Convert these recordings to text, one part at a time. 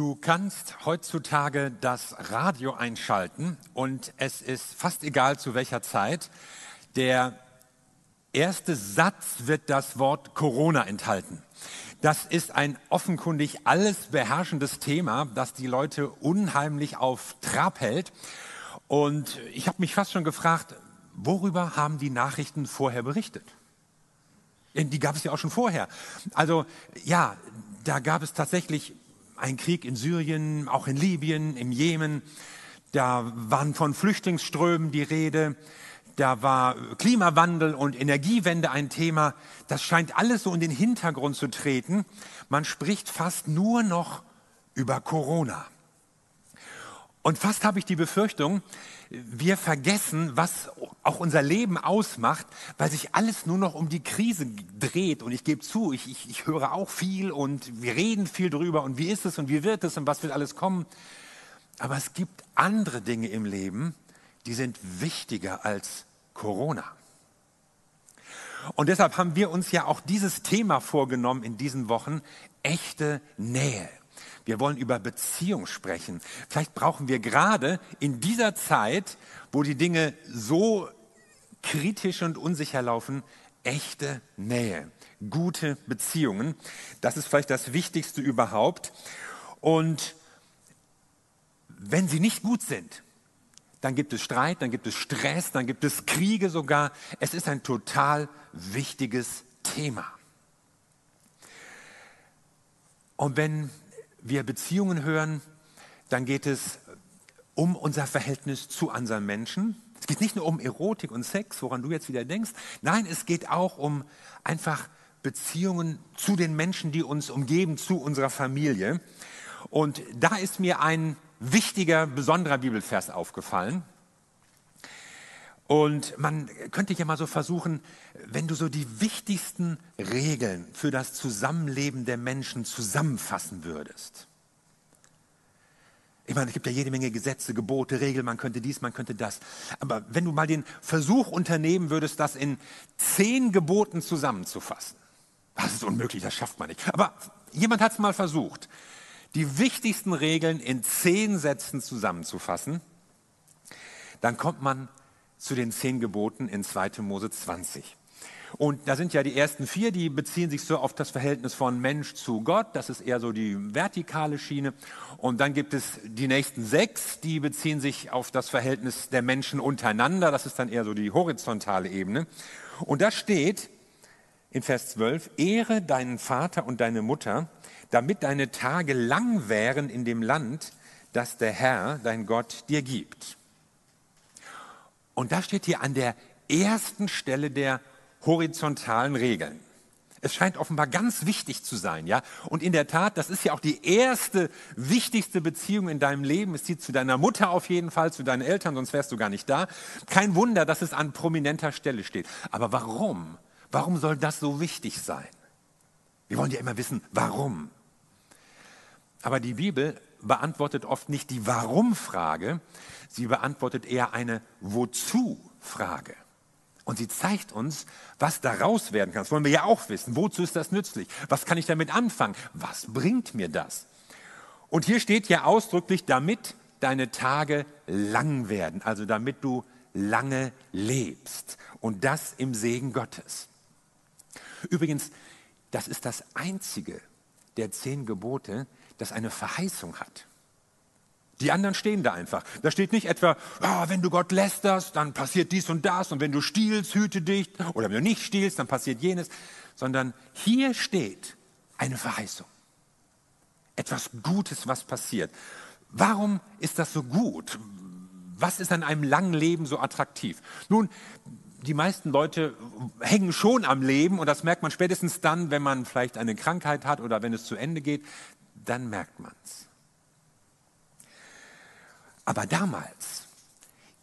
Du kannst heutzutage das Radio einschalten und es ist fast egal zu welcher Zeit. Der erste Satz wird das Wort Corona enthalten. Das ist ein offenkundig alles beherrschendes Thema, das die Leute unheimlich auf Trab hält. Und ich habe mich fast schon gefragt, worüber haben die Nachrichten vorher berichtet? Die gab es ja auch schon vorher. Also ja, da gab es tatsächlich ein Krieg in Syrien, auch in Libyen, im Jemen. Da waren von Flüchtlingsströmen die Rede. Da war Klimawandel und Energiewende ein Thema. Das scheint alles so in den Hintergrund zu treten. Man spricht fast nur noch über Corona. Und fast habe ich die Befürchtung, wir vergessen, was auch unser Leben ausmacht, weil sich alles nur noch um die Krise dreht. Und ich gebe zu, ich, ich, ich höre auch viel und wir reden viel drüber und wie ist es und wie wird es und was wird alles kommen. Aber es gibt andere Dinge im Leben, die sind wichtiger als Corona. Und deshalb haben wir uns ja auch dieses Thema vorgenommen in diesen Wochen, echte Nähe. Wir wollen über Beziehung sprechen. Vielleicht brauchen wir gerade in dieser Zeit, wo die Dinge so kritisch und unsicher laufen, echte Nähe, gute Beziehungen. Das ist vielleicht das Wichtigste überhaupt. Und wenn sie nicht gut sind, dann gibt es Streit, dann gibt es Stress, dann gibt es Kriege sogar. Es ist ein total wichtiges Thema. Und wenn wir Beziehungen hören, dann geht es um unser Verhältnis zu anderen Menschen. Es geht nicht nur um Erotik und Sex, woran du jetzt wieder denkst. Nein, es geht auch um einfach Beziehungen zu den Menschen, die uns umgeben, zu unserer Familie. Und da ist mir ein wichtiger, besonderer Bibelvers aufgefallen. Und man könnte ja mal so versuchen, wenn du so die wichtigsten Regeln für das Zusammenleben der Menschen zusammenfassen würdest. Ich meine, es gibt ja jede Menge Gesetze, Gebote, Regeln, man könnte dies, man könnte das. Aber wenn du mal den Versuch unternehmen würdest, das in zehn Geboten zusammenzufassen, das ist unmöglich, das schafft man nicht. Aber jemand hat es mal versucht, die wichtigsten Regeln in zehn Sätzen zusammenzufassen, dann kommt man zu den zehn Geboten in 2. Mose 20. Und da sind ja die ersten vier, die beziehen sich so auf das Verhältnis von Mensch zu Gott. Das ist eher so die vertikale Schiene. Und dann gibt es die nächsten sechs, die beziehen sich auf das Verhältnis der Menschen untereinander. Das ist dann eher so die horizontale Ebene. Und da steht in Vers 12, Ehre deinen Vater und deine Mutter, damit deine Tage lang wären in dem Land, das der Herr, dein Gott, dir gibt. Und da steht hier an der ersten Stelle der horizontalen Regeln. Es scheint offenbar ganz wichtig zu sein, ja. Und in der Tat, das ist ja auch die erste wichtigste Beziehung in deinem Leben. Es zieht zu deiner Mutter auf jeden Fall, zu deinen Eltern, sonst wärst du gar nicht da. Kein Wunder, dass es an prominenter Stelle steht. Aber warum? Warum soll das so wichtig sein? Wir wollen ja immer wissen, warum. Aber die Bibel beantwortet oft nicht die Warum-Frage, Sie beantwortet eher eine Wozu-Frage. Und sie zeigt uns, was daraus werden kann. Das wollen wir ja auch wissen. Wozu ist das nützlich? Was kann ich damit anfangen? Was bringt mir das? Und hier steht ja ausdrücklich, damit deine Tage lang werden, also damit du lange lebst. Und das im Segen Gottes. Übrigens, das ist das einzige der zehn Gebote, das eine Verheißung hat. Die anderen stehen da einfach. Da steht nicht etwa, oh, wenn du Gott lästerst, dann passiert dies und das und wenn du stiehlst, hüte dich oder wenn du nicht stiehlst, dann passiert jenes, sondern hier steht eine Verheißung. Etwas Gutes, was passiert. Warum ist das so gut? Was ist an einem langen Leben so attraktiv? Nun, die meisten Leute hängen schon am Leben und das merkt man spätestens dann, wenn man vielleicht eine Krankheit hat oder wenn es zu Ende geht, dann merkt man es. Aber damals,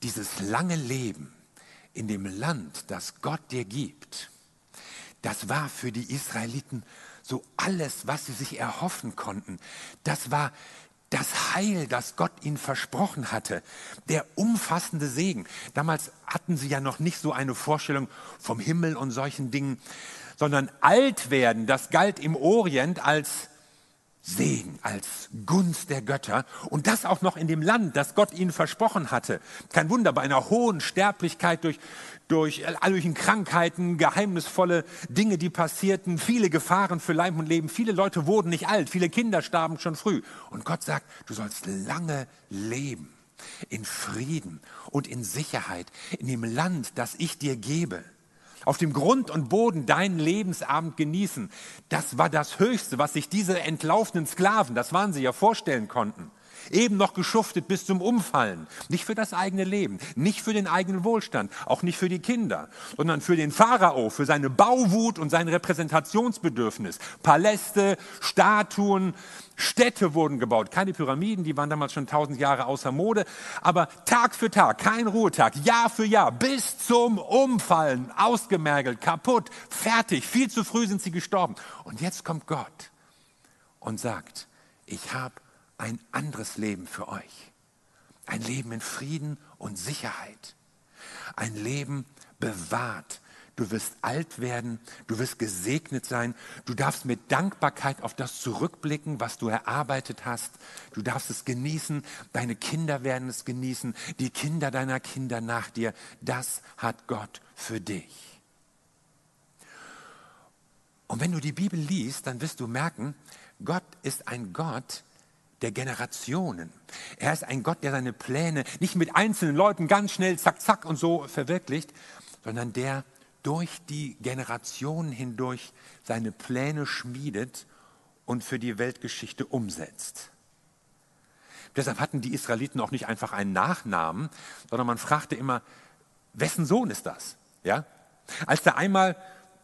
dieses lange Leben in dem Land, das Gott dir gibt, das war für die Israeliten so alles, was sie sich erhoffen konnten. Das war das Heil, das Gott ihnen versprochen hatte, der umfassende Segen. Damals hatten sie ja noch nicht so eine Vorstellung vom Himmel und solchen Dingen, sondern alt werden, das galt im Orient als Segen, als Gunst der Götter und das auch noch in dem Land, das Gott ihnen versprochen hatte. Kein Wunder, bei einer hohen Sterblichkeit durch, durch all möglichen Krankheiten, geheimnisvolle Dinge, die passierten, viele Gefahren für Leib und Leben. Viele Leute wurden nicht alt, viele Kinder starben schon früh. Und Gott sagt, du sollst lange leben, in Frieden und in Sicherheit, in dem Land, das ich dir gebe auf dem Grund und Boden deinen Lebensabend genießen. Das war das Höchste, was sich diese entlaufenen Sklaven, das waren sie ja, vorstellen konnten. Eben noch geschuftet bis zum Umfallen. Nicht für das eigene Leben, nicht für den eigenen Wohlstand, auch nicht für die Kinder, sondern für den Pharao, für seine Bauwut und sein Repräsentationsbedürfnis. Paläste, Statuen, Städte wurden gebaut. Keine Pyramiden, die waren damals schon tausend Jahre außer Mode. Aber Tag für Tag, kein Ruhetag, Jahr für Jahr, bis zum Umfallen, ausgemergelt, kaputt, fertig. Viel zu früh sind sie gestorben. Und jetzt kommt Gott und sagt, ich habe ein anderes Leben für euch. Ein Leben in Frieden und Sicherheit. Ein Leben bewahrt. Du wirst alt werden, du wirst gesegnet sein, du darfst mit Dankbarkeit auf das zurückblicken, was du erarbeitet hast. Du darfst es genießen, deine Kinder werden es genießen, die Kinder deiner Kinder nach dir. Das hat Gott für dich. Und wenn du die Bibel liest, dann wirst du merken, Gott ist ein Gott, der Generationen. Er ist ein Gott, der seine Pläne nicht mit einzelnen Leuten ganz schnell zack, zack und so verwirklicht, sondern der durch die Generationen hindurch seine Pläne schmiedet und für die Weltgeschichte umsetzt. Deshalb hatten die Israeliten auch nicht einfach einen Nachnamen, sondern man fragte immer, wessen Sohn ist das? Ja? Als da einmal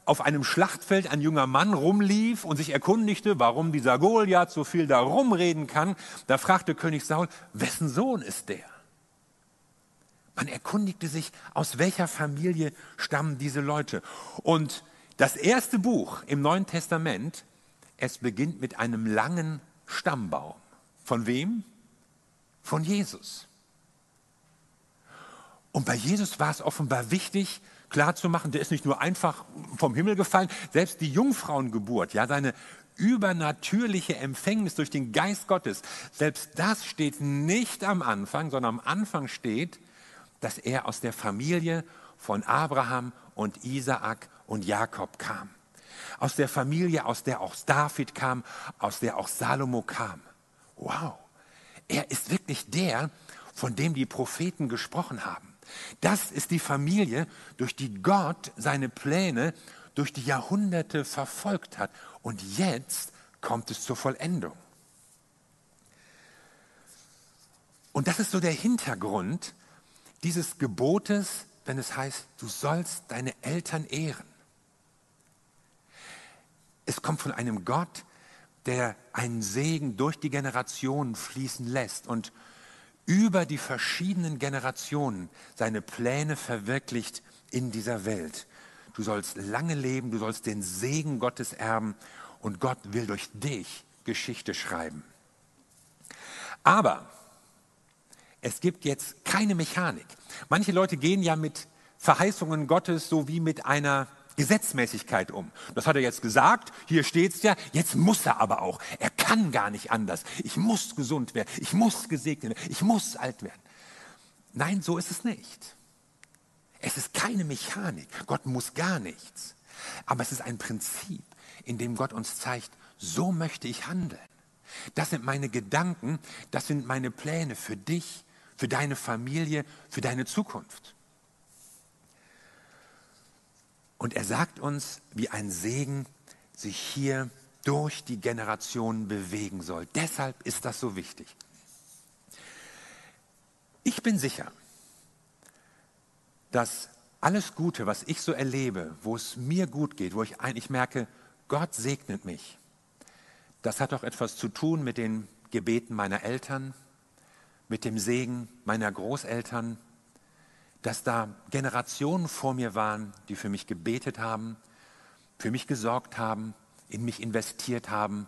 auf einem Schlachtfeld ein junger Mann rumlief und sich erkundigte, warum dieser Goliath so viel da rumreden kann, da fragte König Saul, wessen Sohn ist der? Man erkundigte sich, aus welcher Familie stammen diese Leute. Und das erste Buch im Neuen Testament, es beginnt mit einem langen Stammbaum. Von wem? Von Jesus. Und bei Jesus war es offenbar wichtig, klarzumachen, der ist nicht nur einfach vom Himmel gefallen, selbst die Jungfrauengeburt, ja, seine übernatürliche Empfängnis durch den Geist Gottes, selbst das steht nicht am Anfang, sondern am Anfang steht, dass er aus der Familie von Abraham und Isaak und Jakob kam. Aus der Familie, aus der auch David kam, aus der auch Salomo kam. Wow, er ist wirklich der, von dem die Propheten gesprochen haben. Das ist die Familie, durch die Gott seine Pläne durch die Jahrhunderte verfolgt hat. Und jetzt kommt es zur Vollendung. Und das ist so der Hintergrund dieses Gebotes, wenn es heißt, du sollst deine Eltern ehren. Es kommt von einem Gott, der einen Segen durch die Generationen fließen lässt und über die verschiedenen Generationen seine Pläne verwirklicht in dieser Welt. Du sollst lange leben, du sollst den Segen Gottes erben und Gott will durch dich Geschichte schreiben. Aber es gibt jetzt keine Mechanik. Manche Leute gehen ja mit Verheißungen Gottes so wie mit einer Gesetzmäßigkeit um. Das hat er jetzt gesagt, hier steht es ja, jetzt muss er aber auch. Er kann gar nicht anders. Ich muss gesund werden, ich muss gesegnet werden, ich muss alt werden. Nein, so ist es nicht. Es ist keine Mechanik. Gott muss gar nichts. Aber es ist ein Prinzip, in dem Gott uns zeigt, so möchte ich handeln. Das sind meine Gedanken, das sind meine Pläne für dich, für deine Familie, für deine Zukunft. Und er sagt uns, wie ein Segen sich hier durch die Generationen bewegen soll. Deshalb ist das so wichtig. Ich bin sicher, dass alles Gute, was ich so erlebe, wo es mir gut geht, wo ich eigentlich merke, Gott segnet mich, das hat auch etwas zu tun mit den Gebeten meiner Eltern, mit dem Segen meiner Großeltern, dass da Generationen vor mir waren, die für mich gebetet haben, für mich gesorgt haben, in mich investiert haben,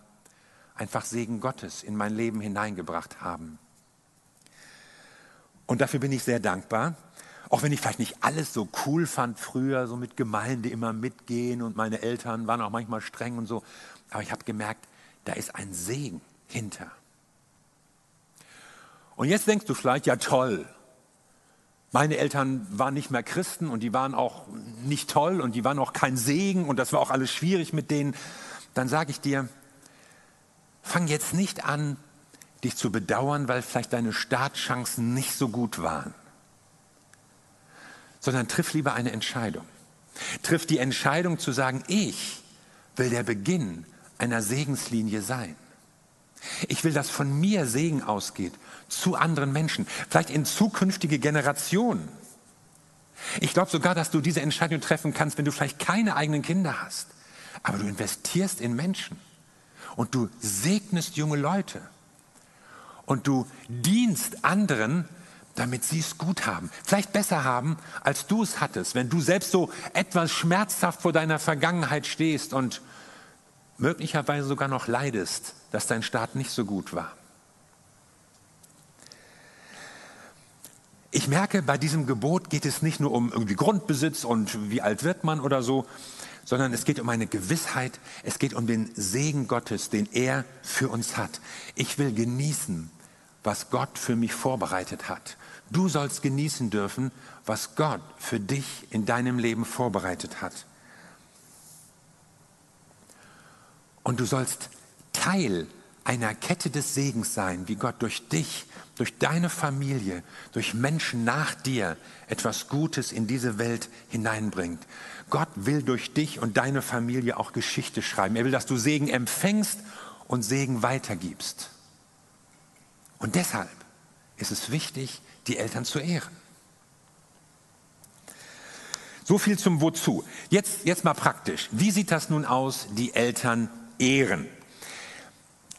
einfach Segen Gottes in mein Leben hineingebracht haben. Und dafür bin ich sehr dankbar. Auch wenn ich vielleicht nicht alles so cool fand früher, so mit Gemeinde immer mitgehen und meine Eltern waren auch manchmal streng und so. Aber ich habe gemerkt, da ist ein Segen hinter. Und jetzt denkst du vielleicht, ja toll, meine Eltern waren nicht mehr Christen und die waren auch nicht toll und die waren auch kein Segen und das war auch alles schwierig mit denen. Dann sage ich dir, fang jetzt nicht an, dich zu bedauern, weil vielleicht deine Startchancen nicht so gut waren, sondern triff lieber eine Entscheidung. Triff die Entscheidung zu sagen, ich will der Beginn einer Segenslinie sein. Ich will, dass von mir Segen ausgeht zu anderen Menschen, vielleicht in zukünftige Generationen. Ich glaube sogar, dass du diese Entscheidung treffen kannst, wenn du vielleicht keine eigenen Kinder hast, aber du investierst in Menschen. Und du segnest junge Leute. Und du dienst anderen, damit sie es gut haben, vielleicht besser haben, als du es hattest, wenn du selbst so etwas schmerzhaft vor deiner Vergangenheit stehst und möglicherweise sogar noch leidest, dass dein Start nicht so gut war. Ich merke, bei diesem Gebot geht es nicht nur um irgendwie Grundbesitz und wie alt wird man oder so, sondern es geht um eine Gewissheit, es geht um den Segen Gottes, den er für uns hat. Ich will genießen, was Gott für mich vorbereitet hat. Du sollst genießen dürfen, was Gott für dich in deinem Leben vorbereitet hat. Und du sollst Teil einer Kette des Segens sein, wie Gott durch dich, durch deine Familie, durch Menschen nach dir etwas Gutes in diese Welt hineinbringt. Gott will durch dich und deine Familie auch Geschichte schreiben. Er will, dass du Segen empfängst und Segen weitergibst. Und deshalb ist es wichtig, die Eltern zu ehren. So viel zum Wozu. Jetzt, jetzt mal praktisch. Wie sieht das nun aus, die Eltern ehren.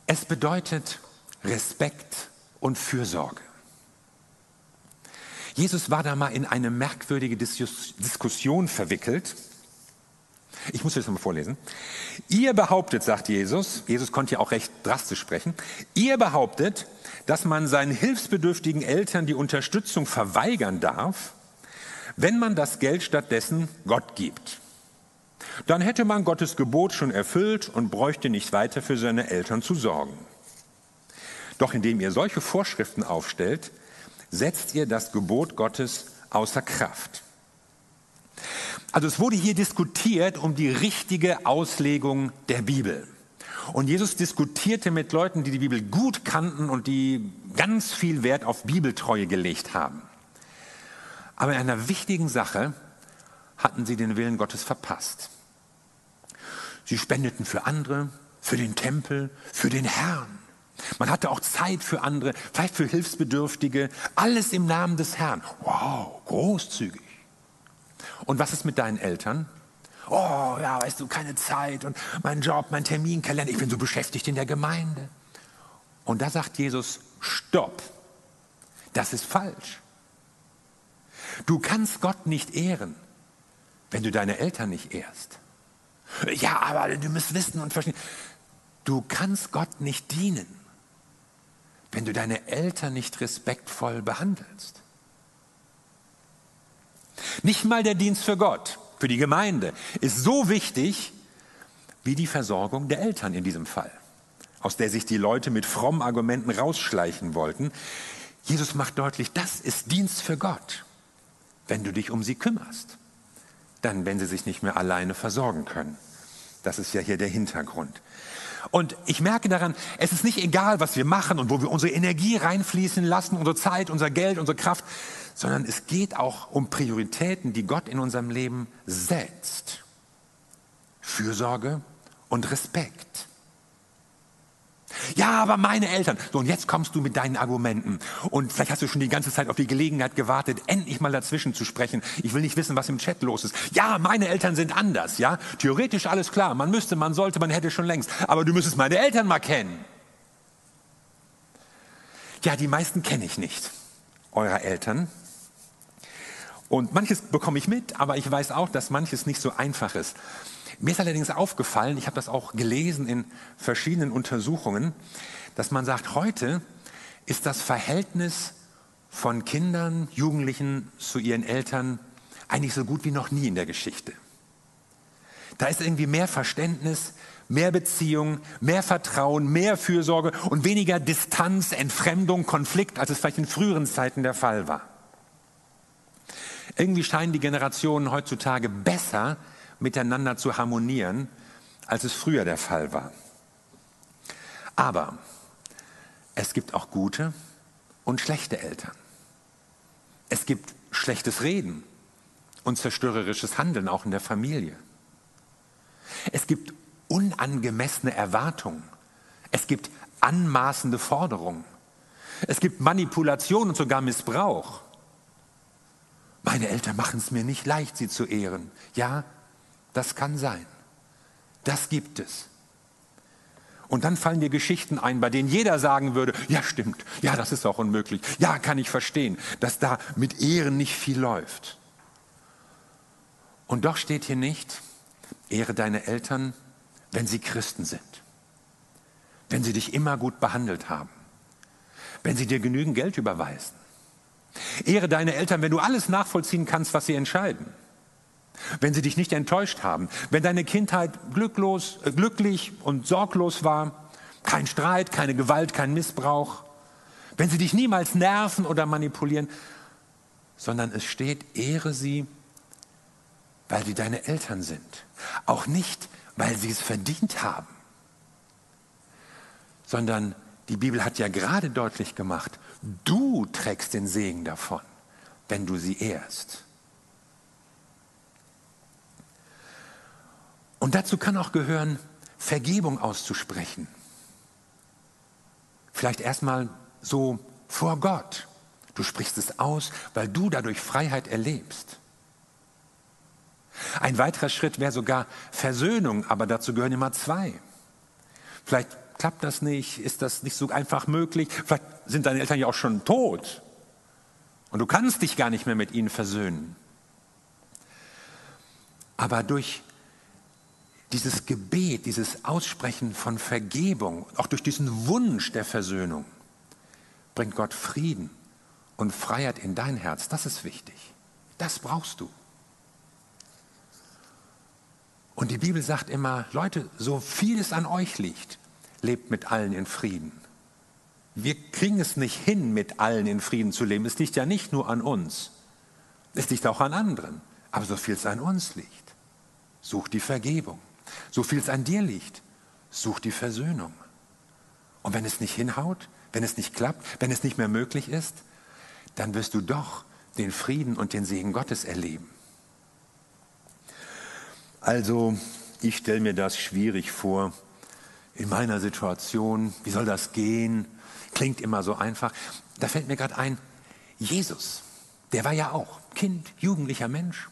Es bedeutet Respekt und Fürsorge. Jesus war da mal in eine merkwürdige Diskussion verwickelt. Ich muss das mal vorlesen. Ihr behauptet, sagt Jesus, Jesus konnte ja auch recht drastisch sprechen, ihr behauptet, dass man seinen hilfsbedürftigen Eltern die Unterstützung verweigern darf, wenn man das Geld stattdessen Gott gibt. Dann hätte man Gottes Gebot schon erfüllt und bräuchte nicht weiter für seine Eltern zu sorgen. Doch indem ihr solche Vorschriften aufstellt, setzt ihr das Gebot Gottes außer Kraft. Also es wurde hier diskutiert um die richtige Auslegung der Bibel. Und Jesus diskutierte mit Leuten, die die Bibel gut kannten und die ganz viel Wert auf Bibeltreue gelegt haben. Aber in einer wichtigen Sache hatten sie den Willen Gottes verpasst. Sie spendeten für andere, für den Tempel, für den Herrn. Man hatte auch Zeit für andere, vielleicht für Hilfsbedürftige, alles im Namen des Herrn. Wow, großzügig. Und was ist mit deinen Eltern? Oh, ja, weißt du, keine Zeit und mein Job, mein Terminkalender, ich bin so beschäftigt in der Gemeinde. Und da sagt Jesus, stopp, das ist falsch. Du kannst Gott nicht ehren, wenn du deine Eltern nicht ehrst. Ja, aber du musst wissen und verstehen. Du kannst Gott nicht dienen, wenn du deine Eltern nicht respektvoll behandelst. Nicht mal der Dienst für Gott, für die Gemeinde, ist so wichtig wie die Versorgung der Eltern in diesem Fall, aus der sich die Leute mit frommen Argumenten rausschleichen wollten. Jesus macht deutlich, das ist Dienst für Gott, wenn du dich um sie kümmerst dann wenn sie sich nicht mehr alleine versorgen können. Das ist ja hier der Hintergrund. Und ich merke daran, es ist nicht egal, was wir machen und wo wir unsere Energie reinfließen lassen, unsere Zeit, unser Geld, unsere Kraft, sondern es geht auch um Prioritäten, die Gott in unserem Leben setzt. Fürsorge und Respekt. Ja, aber meine Eltern. So, und jetzt kommst du mit deinen Argumenten. Und vielleicht hast du schon die ganze Zeit auf die Gelegenheit gewartet, endlich mal dazwischen zu sprechen. Ich will nicht wissen, was im Chat los ist. Ja, meine Eltern sind anders, ja. Theoretisch alles klar. Man müsste, man sollte, man hätte schon längst. Aber du müsstest meine Eltern mal kennen. Ja, die meisten kenne ich nicht. Eurer Eltern. Und manches bekomme ich mit, aber ich weiß auch, dass manches nicht so einfach ist. Mir ist allerdings aufgefallen, ich habe das auch gelesen in verschiedenen Untersuchungen, dass man sagt, heute ist das Verhältnis von Kindern, Jugendlichen zu ihren Eltern eigentlich so gut wie noch nie in der Geschichte. Da ist irgendwie mehr Verständnis, Mehr Beziehung, mehr Vertrauen, mehr Fürsorge und weniger Distanz, Entfremdung, Konflikt, als es vielleicht in früheren Zeiten der Fall war. Irgendwie scheinen die Generationen heutzutage besser miteinander zu harmonieren, als es früher der Fall war. Aber es gibt auch gute und schlechte Eltern. Es gibt schlechtes Reden und zerstörerisches Handeln auch in der Familie. Es gibt unangemessene Erwartungen. Es gibt anmaßende Forderungen. Es gibt Manipulation und sogar Missbrauch. Meine Eltern machen es mir nicht leicht, sie zu ehren. Ja, das kann sein. Das gibt es. Und dann fallen dir Geschichten ein, bei denen jeder sagen würde, ja stimmt, ja das ist auch unmöglich, ja kann ich verstehen, dass da mit Ehren nicht viel läuft. Und doch steht hier nicht, ehre deine Eltern, wenn sie Christen sind, wenn sie dich immer gut behandelt haben, wenn sie dir genügend Geld überweisen. Ehre deine Eltern, wenn du alles nachvollziehen kannst, was sie entscheiden. Wenn sie dich nicht enttäuscht haben, wenn deine Kindheit glücklos, äh, glücklich und sorglos war, kein Streit, keine Gewalt, kein Missbrauch, wenn sie dich niemals nerven oder manipulieren, sondern es steht, ehre sie, weil sie deine Eltern sind. Auch nicht, weil sie es verdient haben, sondern die Bibel hat ja gerade deutlich gemacht, du trägst den Segen davon, wenn du sie ehrst. Und dazu kann auch gehören, Vergebung auszusprechen. Vielleicht erstmal so vor Gott. Du sprichst es aus, weil du dadurch Freiheit erlebst. Ein weiterer Schritt wäre sogar Versöhnung, aber dazu gehören immer zwei. Vielleicht klappt das nicht, ist das nicht so einfach möglich. Vielleicht sind deine Eltern ja auch schon tot und du kannst dich gar nicht mehr mit ihnen versöhnen. Aber durch dieses Gebet, dieses Aussprechen von Vergebung, auch durch diesen Wunsch der Versöhnung, bringt Gott Frieden und Freiheit in dein Herz. Das ist wichtig. Das brauchst du. Und die Bibel sagt immer, Leute, so viel es an euch liegt, lebt mit allen in Frieden. Wir kriegen es nicht hin, mit allen in Frieden zu leben. Es liegt ja nicht nur an uns. Es liegt auch an anderen. Aber so viel es an uns liegt, such die Vergebung. So viel es an dir liegt, such die Versöhnung. Und wenn es nicht hinhaut, wenn es nicht klappt, wenn es nicht mehr möglich ist, dann wirst du doch den Frieden und den Segen Gottes erleben. Also ich stelle mir das schwierig vor in meiner Situation. Wie soll das gehen? Klingt immer so einfach. Da fällt mir gerade ein, Jesus, der war ja auch Kind, jugendlicher Mensch.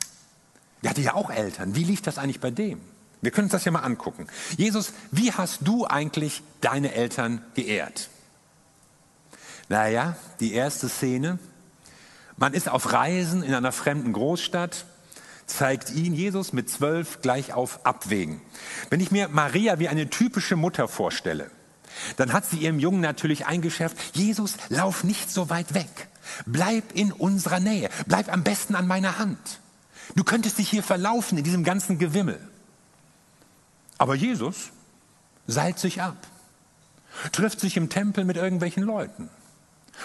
Der hatte ja auch Eltern. Wie lief das eigentlich bei dem? Wir können uns das ja mal angucken. Jesus, wie hast du eigentlich deine Eltern geehrt? Naja, die erste Szene. Man ist auf Reisen in einer fremden Großstadt zeigt ihn Jesus mit zwölf gleich auf Abwägen. Wenn ich mir Maria wie eine typische Mutter vorstelle, dann hat sie ihrem Jungen natürlich eingeschärft, Jesus, lauf nicht so weit weg. Bleib in unserer Nähe. Bleib am besten an meiner Hand. Du könntest dich hier verlaufen in diesem ganzen Gewimmel. Aber Jesus seilt sich ab, trifft sich im Tempel mit irgendwelchen Leuten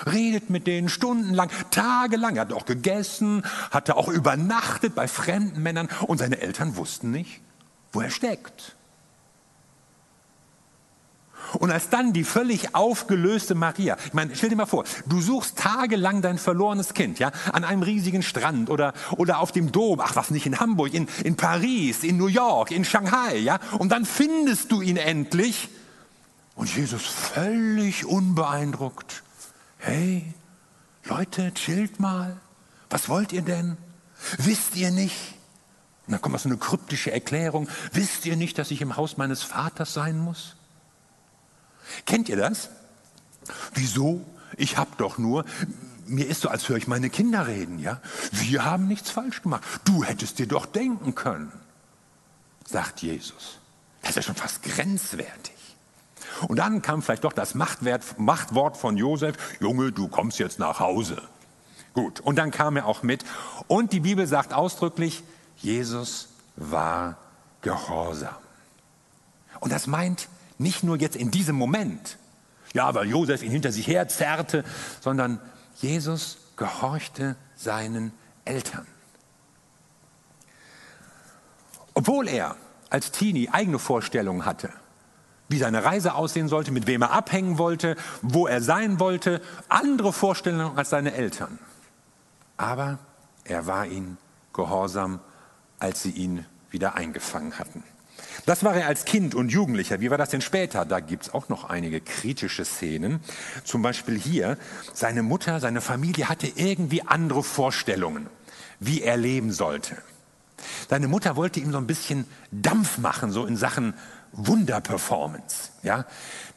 redet mit denen stundenlang, tagelang. Er hat auch gegessen, hatte auch übernachtet bei fremden Männern und seine Eltern wussten nicht, wo er steckt. Und als dann die völlig aufgelöste Maria, ich meine, stell dir mal vor, du suchst tagelang dein verlorenes Kind, ja, an einem riesigen Strand oder, oder auf dem Dom, ach was nicht, in Hamburg, in, in Paris, in New York, in Shanghai, ja, und dann findest du ihn endlich und Jesus völlig unbeeindruckt hey, Leute, chillt mal. Was wollt ihr denn? Wisst ihr nicht? Und dann kommt so eine kryptische Erklärung. Wisst ihr nicht, dass ich im Haus meines Vaters sein muss? Kennt ihr das? Wieso? Ich hab doch nur, mir ist so, als höre ich meine Kinder reden, ja? Wir haben nichts falsch gemacht. Du hättest dir doch denken können, sagt Jesus. Das ist ja schon fast grenzwertig. Und dann kam vielleicht doch das Machtwort von Josef, Junge, du kommst jetzt nach Hause. Gut, und dann kam er auch mit. Und die Bibel sagt ausdrücklich, Jesus war gehorsam. Und das meint nicht nur jetzt in diesem Moment, ja, weil Josef ihn hinter sich her zerrte, sondern Jesus gehorchte seinen Eltern. Obwohl er als Teenie eigene Vorstellungen hatte, wie seine Reise aussehen sollte, mit wem er abhängen wollte, wo er sein wollte, andere Vorstellungen als seine Eltern. Aber er war ihnen gehorsam, als sie ihn wieder eingefangen hatten. Das war er als Kind und Jugendlicher. Wie war das denn später? Da gibt es auch noch einige kritische Szenen. Zum Beispiel hier, seine Mutter, seine Familie hatte irgendwie andere Vorstellungen, wie er leben sollte. Seine Mutter wollte ihm so ein bisschen Dampf machen, so in Sachen Wunderperformance. Ja,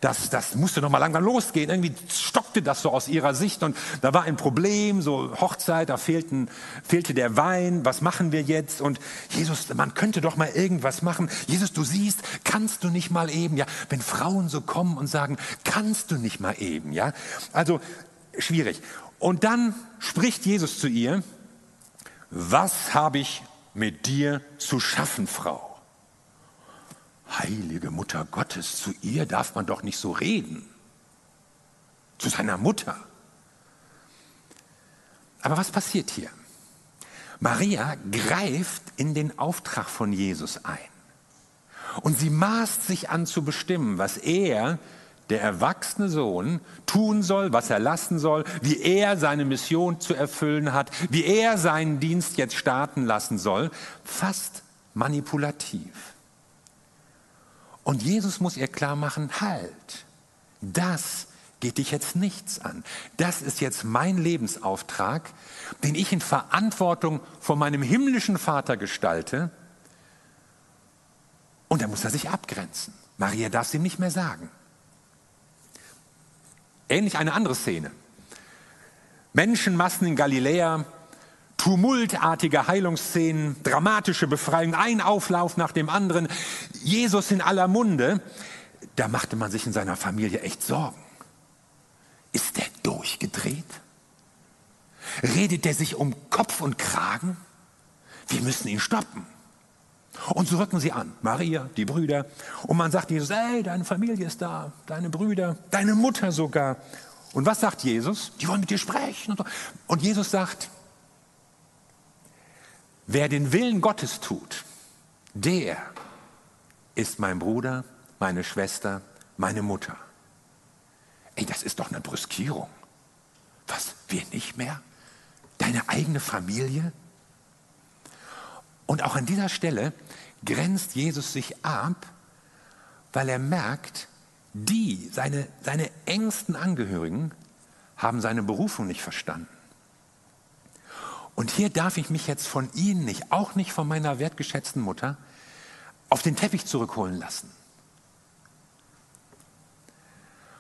das, das musste noch mal langsam losgehen. Irgendwie stockte das so aus ihrer Sicht und da war ein Problem, so Hochzeit, da fehlten, fehlte der Wein. Was machen wir jetzt? Und Jesus, man könnte doch mal irgendwas machen. Jesus, du siehst, kannst du nicht mal eben? Ja, wenn Frauen so kommen und sagen, kannst du nicht mal eben? Ja, also schwierig. Und dann spricht Jesus zu ihr: Was habe ich mit dir zu schaffen, Frau? Heilige Mutter Gottes, zu ihr darf man doch nicht so reden. Zu seiner Mutter. Aber was passiert hier? Maria greift in den Auftrag von Jesus ein. Und sie maßt sich an zu bestimmen, was er, der erwachsene Sohn, tun soll, was er lassen soll, wie er seine Mission zu erfüllen hat, wie er seinen Dienst jetzt starten lassen soll. Fast manipulativ. Und Jesus muss ihr klar machen, halt, das geht dich jetzt nichts an. Das ist jetzt mein Lebensauftrag, den ich in Verantwortung vor meinem himmlischen Vater gestalte. Und da muss er sich abgrenzen. Maria darf es ihm nicht mehr sagen. Ähnlich eine andere Szene. Menschenmassen in Galiläa tumultartige Heilungsszenen, dramatische Befreiung, ein Auflauf nach dem anderen, Jesus in aller Munde, da machte man sich in seiner Familie echt Sorgen. Ist der durchgedreht? Redet der sich um Kopf und Kragen? Wir müssen ihn stoppen. Und so rücken sie an, Maria, die Brüder, und man sagt Jesus, ey, deine Familie ist da, deine Brüder, deine Mutter sogar. Und was sagt Jesus? Die wollen mit dir sprechen. Und Jesus sagt, Wer den Willen Gottes tut, der ist mein Bruder, meine Schwester, meine Mutter. Ey, das ist doch eine Brüskierung. Was, wir nicht mehr? Deine eigene Familie? Und auch an dieser Stelle grenzt Jesus sich ab, weil er merkt, die, seine, seine engsten Angehörigen, haben seine Berufung nicht verstanden. Und hier darf ich mich jetzt von Ihnen nicht, auch nicht von meiner wertgeschätzten Mutter, auf den Teppich zurückholen lassen.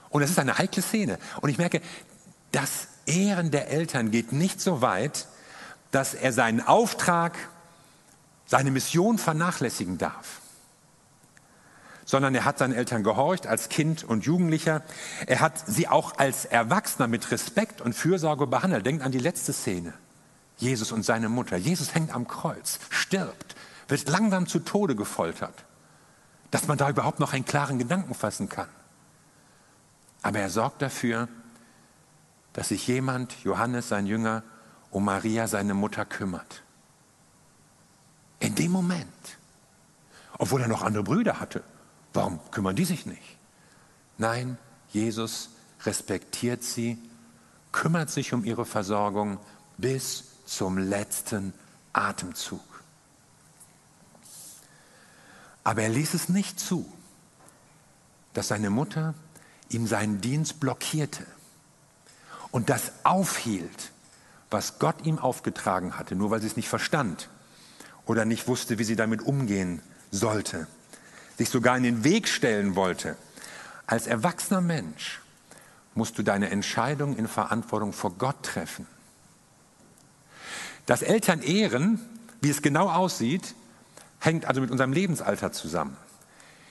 Und das ist eine heikle Szene. Und ich merke, das Ehren der Eltern geht nicht so weit, dass er seinen Auftrag, seine Mission vernachlässigen darf. Sondern er hat seinen Eltern gehorcht als Kind und Jugendlicher. Er hat sie auch als Erwachsener mit Respekt und Fürsorge behandelt. Denkt an die letzte Szene. Jesus und seine Mutter. Jesus hängt am Kreuz, stirbt, wird langsam zu Tode gefoltert, dass man da überhaupt noch einen klaren Gedanken fassen kann. Aber er sorgt dafür, dass sich jemand, Johannes, sein Jünger, um Maria, seine Mutter, kümmert. In dem Moment. Obwohl er noch andere Brüder hatte. Warum kümmern die sich nicht? Nein, Jesus respektiert sie, kümmert sich um ihre Versorgung bis zum letzten Atemzug. Aber er ließ es nicht zu, dass seine Mutter ihm seinen Dienst blockierte und das aufhielt, was Gott ihm aufgetragen hatte, nur weil sie es nicht verstand oder nicht wusste, wie sie damit umgehen sollte, sich sogar in den Weg stellen wollte. Als erwachsener Mensch musst du deine Entscheidung in Verantwortung vor Gott treffen. Das Elternehren, wie es genau aussieht, hängt also mit unserem Lebensalter zusammen.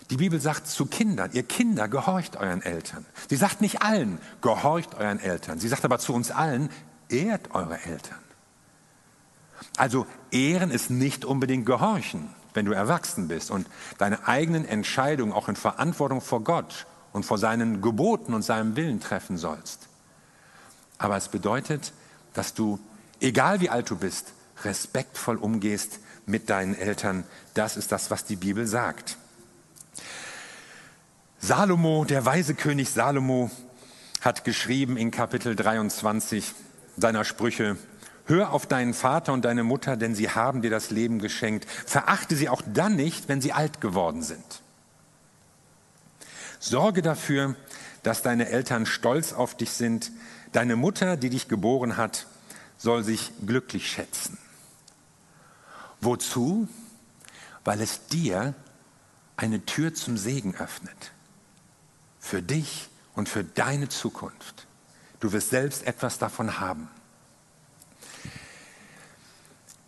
Die Bibel sagt zu Kindern, ihr Kinder, gehorcht euren Eltern. Sie sagt nicht allen, gehorcht euren Eltern. Sie sagt aber zu uns allen, ehrt eure Eltern. Also ehren ist nicht unbedingt gehorchen, wenn du erwachsen bist und deine eigenen Entscheidungen auch in Verantwortung vor Gott und vor seinen Geboten und seinem Willen treffen sollst. Aber es bedeutet, dass du, egal wie alt du bist, respektvoll umgehst mit deinen Eltern. Das ist das, was die Bibel sagt. Salomo, der weise König Salomo, hat geschrieben in Kapitel 23 seiner Sprüche, Hör auf deinen Vater und deine Mutter, denn sie haben dir das Leben geschenkt. Verachte sie auch dann nicht, wenn sie alt geworden sind. Sorge dafür, dass deine Eltern stolz auf dich sind. Deine Mutter, die dich geboren hat, soll sich glücklich schätzen. Wozu? Weil es dir eine Tür zum Segen öffnet. Für dich und für deine Zukunft. Du wirst selbst etwas davon haben.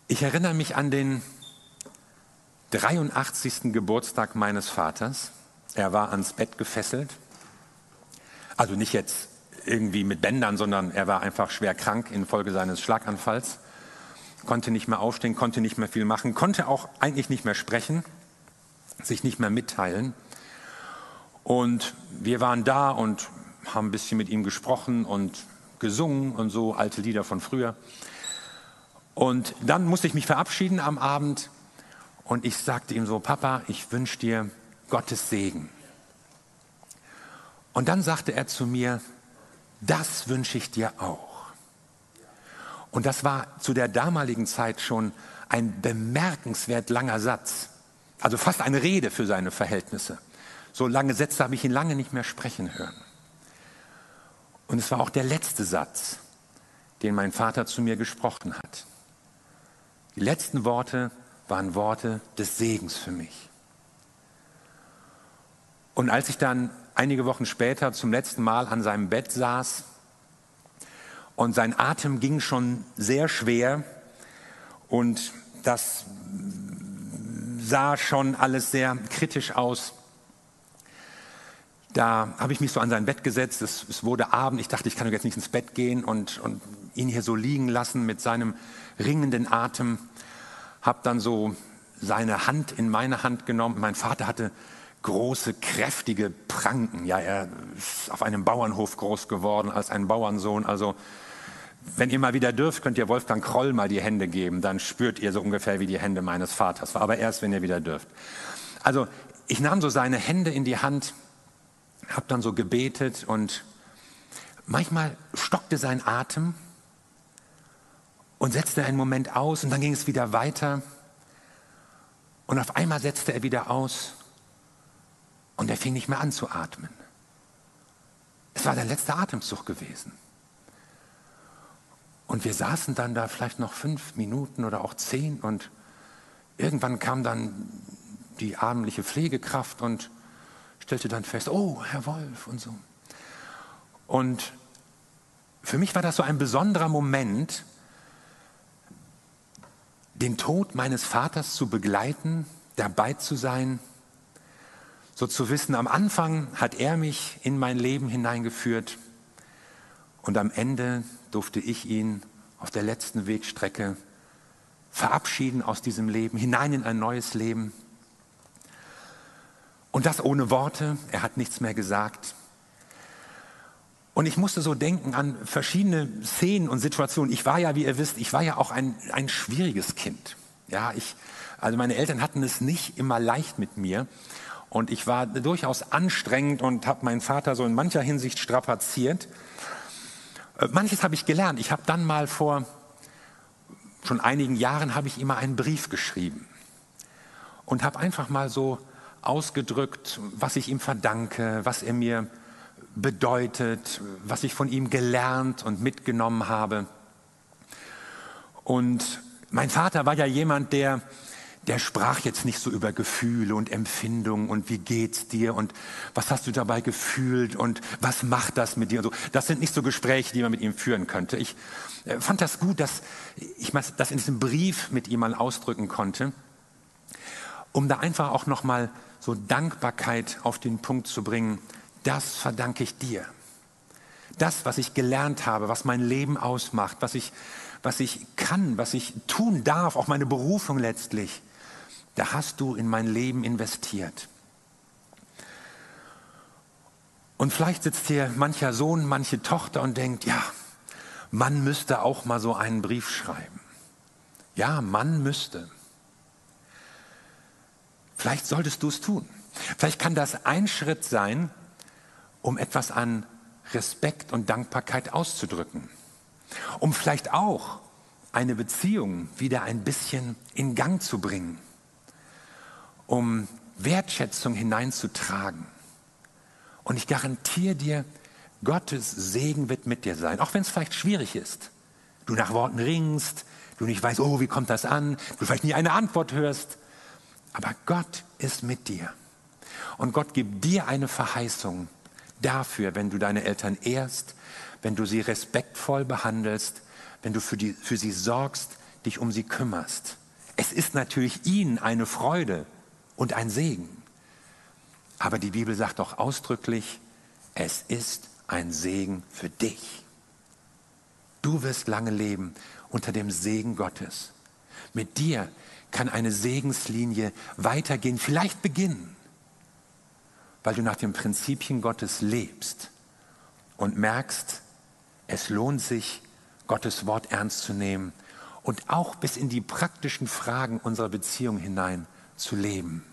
Ich erinnere mich an den 83. Geburtstag meines Vaters. Er war ans Bett gefesselt. Also nicht jetzt irgendwie mit Bändern, sondern er war einfach schwer krank infolge seines Schlaganfalls. Konnte nicht mehr aufstehen, konnte nicht mehr viel machen, konnte auch eigentlich nicht mehr sprechen, sich nicht mehr mitteilen. Und wir waren da und haben ein bisschen mit ihm gesprochen und gesungen und so alte Lieder von früher. Und dann musste ich mich verabschieden am Abend und ich sagte ihm so, Papa, ich wünsche dir Gottes Segen. Und dann sagte er zu mir, das wünsche ich dir auch. Und das war zu der damaligen Zeit schon ein bemerkenswert langer Satz, also fast eine Rede für seine Verhältnisse. So lange Sätze habe ich ihn lange nicht mehr sprechen hören. Und es war auch der letzte Satz, den mein Vater zu mir gesprochen hat. Die letzten Worte waren Worte des Segens für mich. Und als ich dann einige Wochen später zum letzten Mal an seinem Bett saß. Und sein Atem ging schon sehr schwer. Und das sah schon alles sehr kritisch aus. Da habe ich mich so an sein Bett gesetzt, es, es wurde Abend, ich dachte, ich kann jetzt nicht ins Bett gehen und, und ihn hier so liegen lassen mit seinem ringenden Atem, habe dann so seine Hand in meine Hand genommen. Mein Vater hatte große, kräftige Pranken. Ja, er ist auf einem Bauernhof groß geworden als ein Bauernsohn. Also wenn ihr mal wieder dürft, könnt ihr Wolfgang Kroll mal die Hände geben. Dann spürt ihr so ungefähr wie die Hände meines Vaters. Aber erst, wenn ihr wieder dürft. Also ich nahm so seine Hände in die Hand, habe dann so gebetet und manchmal stockte sein Atem und setzte einen Moment aus und dann ging es wieder weiter. Und auf einmal setzte er wieder aus und er fing nicht mehr an zu atmen. Es war der letzte Atemzug gewesen. Und wir saßen dann da vielleicht noch fünf Minuten oder auch zehn und irgendwann kam dann die abendliche Pflegekraft und stellte dann fest, oh, Herr Wolf und so. Und für mich war das so ein besonderer Moment, den Tod meines Vaters zu begleiten, dabei zu sein, so zu wissen, am Anfang hat er mich in mein Leben hineingeführt und am Ende durfte ich ihn auf der letzten Wegstrecke verabschieden aus diesem Leben, hinein in ein neues Leben. Und das ohne Worte, er hat nichts mehr gesagt. Und ich musste so denken an verschiedene Szenen und Situationen. Ich war ja, wie ihr wisst, ich war ja auch ein, ein schwieriges Kind. Ja, ich, also meine Eltern hatten es nicht immer leicht mit mir. Und ich war durchaus anstrengend und habe meinen Vater so in mancher Hinsicht strapaziert. Äh, manches habe ich gelernt. Ich habe dann mal vor schon einigen Jahren habe ich immer einen Brief geschrieben und habe einfach mal so ausgedrückt, was ich ihm verdanke, was er mir bedeutet, was ich von ihm gelernt und mitgenommen habe. Und mein Vater war ja jemand, der der sprach jetzt nicht so über Gefühle und Empfindungen und wie geht's dir und was hast du dabei gefühlt und was macht das mit dir und so. Das sind nicht so Gespräche, die man mit ihm führen könnte. Ich äh, fand das gut, dass ich das in diesem Brief mit ihm mal ausdrücken konnte, um da einfach auch noch mal so Dankbarkeit auf den Punkt zu bringen. Das verdanke ich dir. Das, was ich gelernt habe, was mein Leben ausmacht, was ich, was ich kann, was ich tun darf, auch meine Berufung letztlich da hast du in mein Leben investiert. Und vielleicht sitzt hier mancher Sohn, manche Tochter und denkt, ja, man müsste auch mal so einen Brief schreiben. Ja, man müsste. Vielleicht solltest du es tun. Vielleicht kann das ein Schritt sein, um etwas an Respekt und Dankbarkeit auszudrücken. Um vielleicht auch eine Beziehung wieder ein bisschen in Gang zu bringen. Um Wertschätzung hineinzutragen. Und ich garantiere dir, Gottes Segen wird mit dir sein, auch wenn es vielleicht schwierig ist. Du nach Worten ringst, du nicht weißt, oh, wie kommt das an, du vielleicht nie eine Antwort hörst. Aber Gott ist mit dir. Und Gott gibt dir eine Verheißung dafür, wenn du deine Eltern ehrst, wenn du sie respektvoll behandelst, wenn du für, die, für sie sorgst, dich um sie kümmerst. Es ist natürlich ihnen eine Freude und ein Segen. Aber die Bibel sagt doch ausdrücklich, es ist ein Segen für dich. Du wirst lange leben unter dem Segen Gottes. Mit dir kann eine Segenslinie weitergehen, vielleicht beginnen, weil du nach den Prinzipien Gottes lebst und merkst, es lohnt sich, Gottes Wort ernst zu nehmen und auch bis in die praktischen Fragen unserer Beziehung hinein zu leben.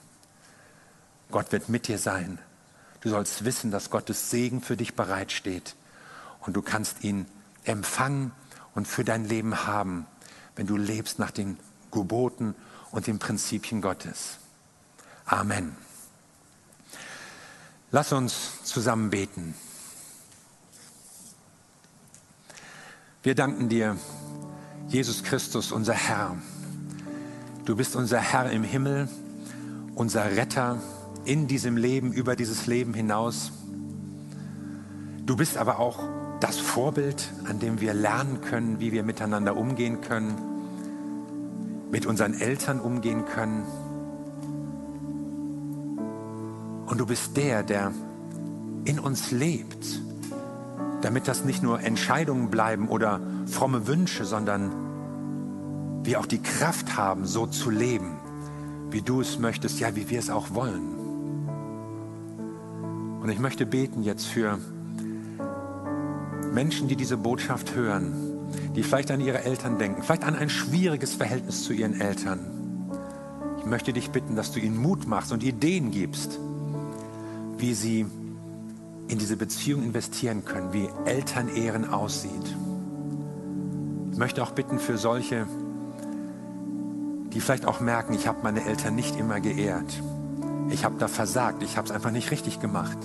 Gott wird mit dir sein. Du sollst wissen, dass Gottes Segen für dich bereitsteht und du kannst ihn empfangen und für dein Leben haben, wenn du lebst nach den Geboten und den Prinzipien Gottes. Amen. Lass uns zusammen beten. Wir danken dir, Jesus Christus, unser Herr. Du bist unser Herr im Himmel, unser Retter in diesem Leben, über dieses Leben hinaus. Du bist aber auch das Vorbild, an dem wir lernen können, wie wir miteinander umgehen können, mit unseren Eltern umgehen können. Und du bist der, der in uns lebt, damit das nicht nur Entscheidungen bleiben oder fromme Wünsche, sondern wir auch die Kraft haben, so zu leben, wie du es möchtest, ja, wie wir es auch wollen. Und ich möchte beten jetzt für Menschen, die diese Botschaft hören, die vielleicht an ihre Eltern denken, vielleicht an ein schwieriges Verhältnis zu ihren Eltern. Ich möchte dich bitten, dass du ihnen Mut machst und Ideen gibst, wie sie in diese Beziehung investieren können, wie Elternehren aussieht. Ich möchte auch bitten für solche, die vielleicht auch merken, ich habe meine Eltern nicht immer geehrt. Ich habe da versagt, ich habe es einfach nicht richtig gemacht.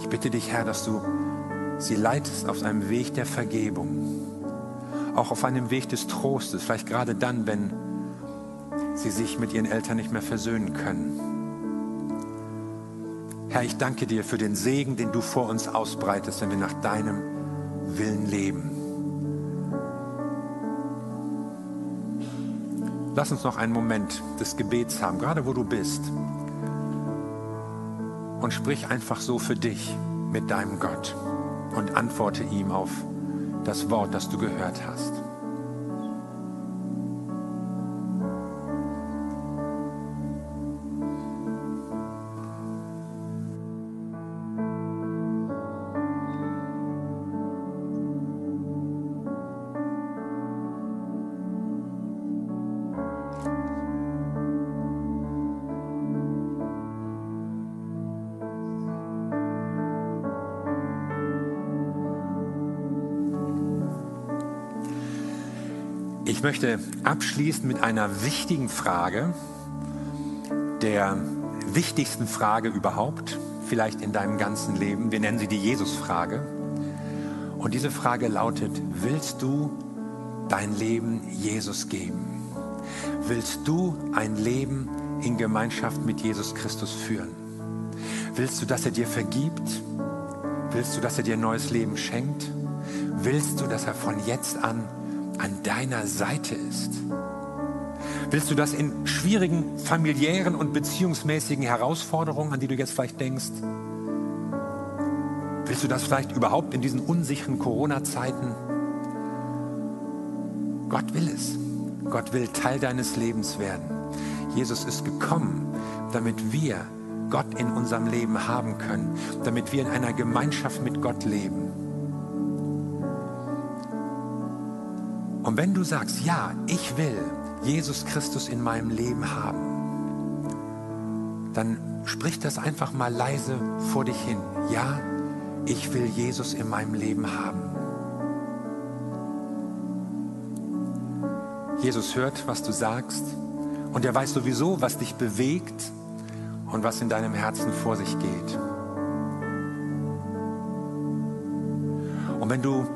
Ich bitte dich, Herr, dass du sie leitest auf einem Weg der Vergebung, auch auf einem Weg des Trostes, vielleicht gerade dann, wenn sie sich mit ihren Eltern nicht mehr versöhnen können. Herr, ich danke dir für den Segen, den du vor uns ausbreitest, wenn wir nach deinem Willen leben. Lass uns noch einen Moment des Gebets haben, gerade wo du bist. Und sprich einfach so für dich mit deinem Gott und antworte ihm auf das Wort, das du gehört hast. Möchte abschließen mit einer wichtigen Frage, der wichtigsten Frage überhaupt, vielleicht in deinem ganzen Leben. Wir nennen sie die Jesus-Frage. Und diese Frage lautet, willst du dein Leben Jesus geben? Willst du ein Leben in Gemeinschaft mit Jesus Christus führen? Willst du, dass er dir vergibt? Willst du, dass er dir ein neues Leben schenkt? Willst du, dass er von jetzt an an deiner Seite ist? Willst du das in schwierigen familiären und beziehungsmäßigen Herausforderungen, an die du jetzt vielleicht denkst? Willst du das vielleicht überhaupt in diesen unsicheren Corona-Zeiten? Gott will es. Gott will Teil deines Lebens werden. Jesus ist gekommen, damit wir Gott in unserem Leben haben können, damit wir in einer Gemeinschaft mit Gott leben. Und wenn du sagst, ja, ich will Jesus Christus in meinem Leben haben, dann sprich das einfach mal leise vor dich hin. Ja, ich will Jesus in meinem Leben haben. Jesus hört, was du sagst und er weiß sowieso, was dich bewegt und was in deinem Herzen vor sich geht. Und wenn du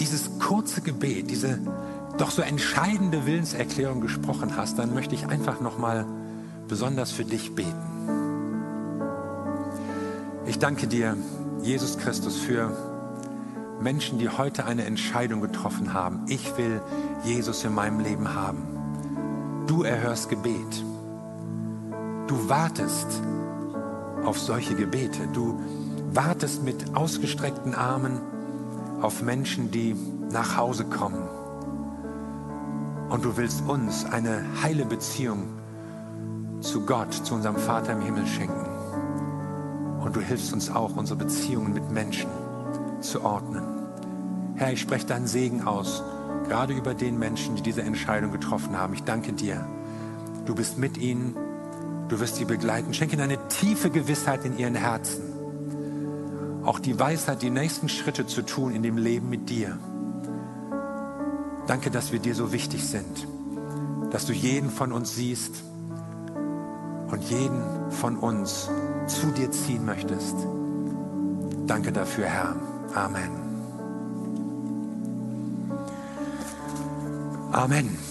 dieses kurze Gebet, diese doch so entscheidende Willenserklärung gesprochen hast, dann möchte ich einfach noch mal besonders für dich beten. Ich danke dir, Jesus Christus, für Menschen, die heute eine Entscheidung getroffen haben. Ich will Jesus in meinem Leben haben. Du erhörst Gebet. Du wartest auf solche Gebete. Du wartest mit ausgestreckten Armen auf Menschen, die nach Hause kommen. Und du willst uns eine heile Beziehung zu Gott, zu unserem Vater im Himmel schenken. Und du hilfst uns auch, unsere Beziehungen mit Menschen zu ordnen. Herr, ich spreche deinen Segen aus, gerade über den Menschen, die diese Entscheidung getroffen haben. Ich danke dir. Du bist mit ihnen, du wirst sie begleiten. Schenke ihnen eine tiefe Gewissheit in ihren Herzen. Auch die Weisheit, die nächsten Schritte zu tun in dem Leben mit dir. Danke, dass wir dir so wichtig sind, dass du jeden von uns siehst und jeden von uns zu dir ziehen möchtest. Danke dafür, Herr. Amen. Amen.